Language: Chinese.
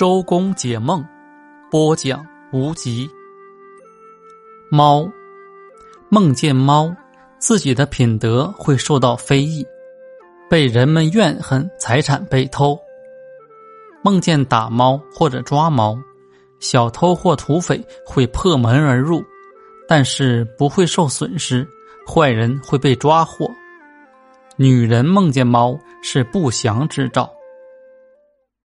周公解梦播讲无极。猫。梦见猫自己的品德会受到非议被人们怨恨财产被偷。梦见打猫或者抓猫小偷或土匪会破门而入但是不会受损失坏人会被抓获。女人梦见猫是不祥之兆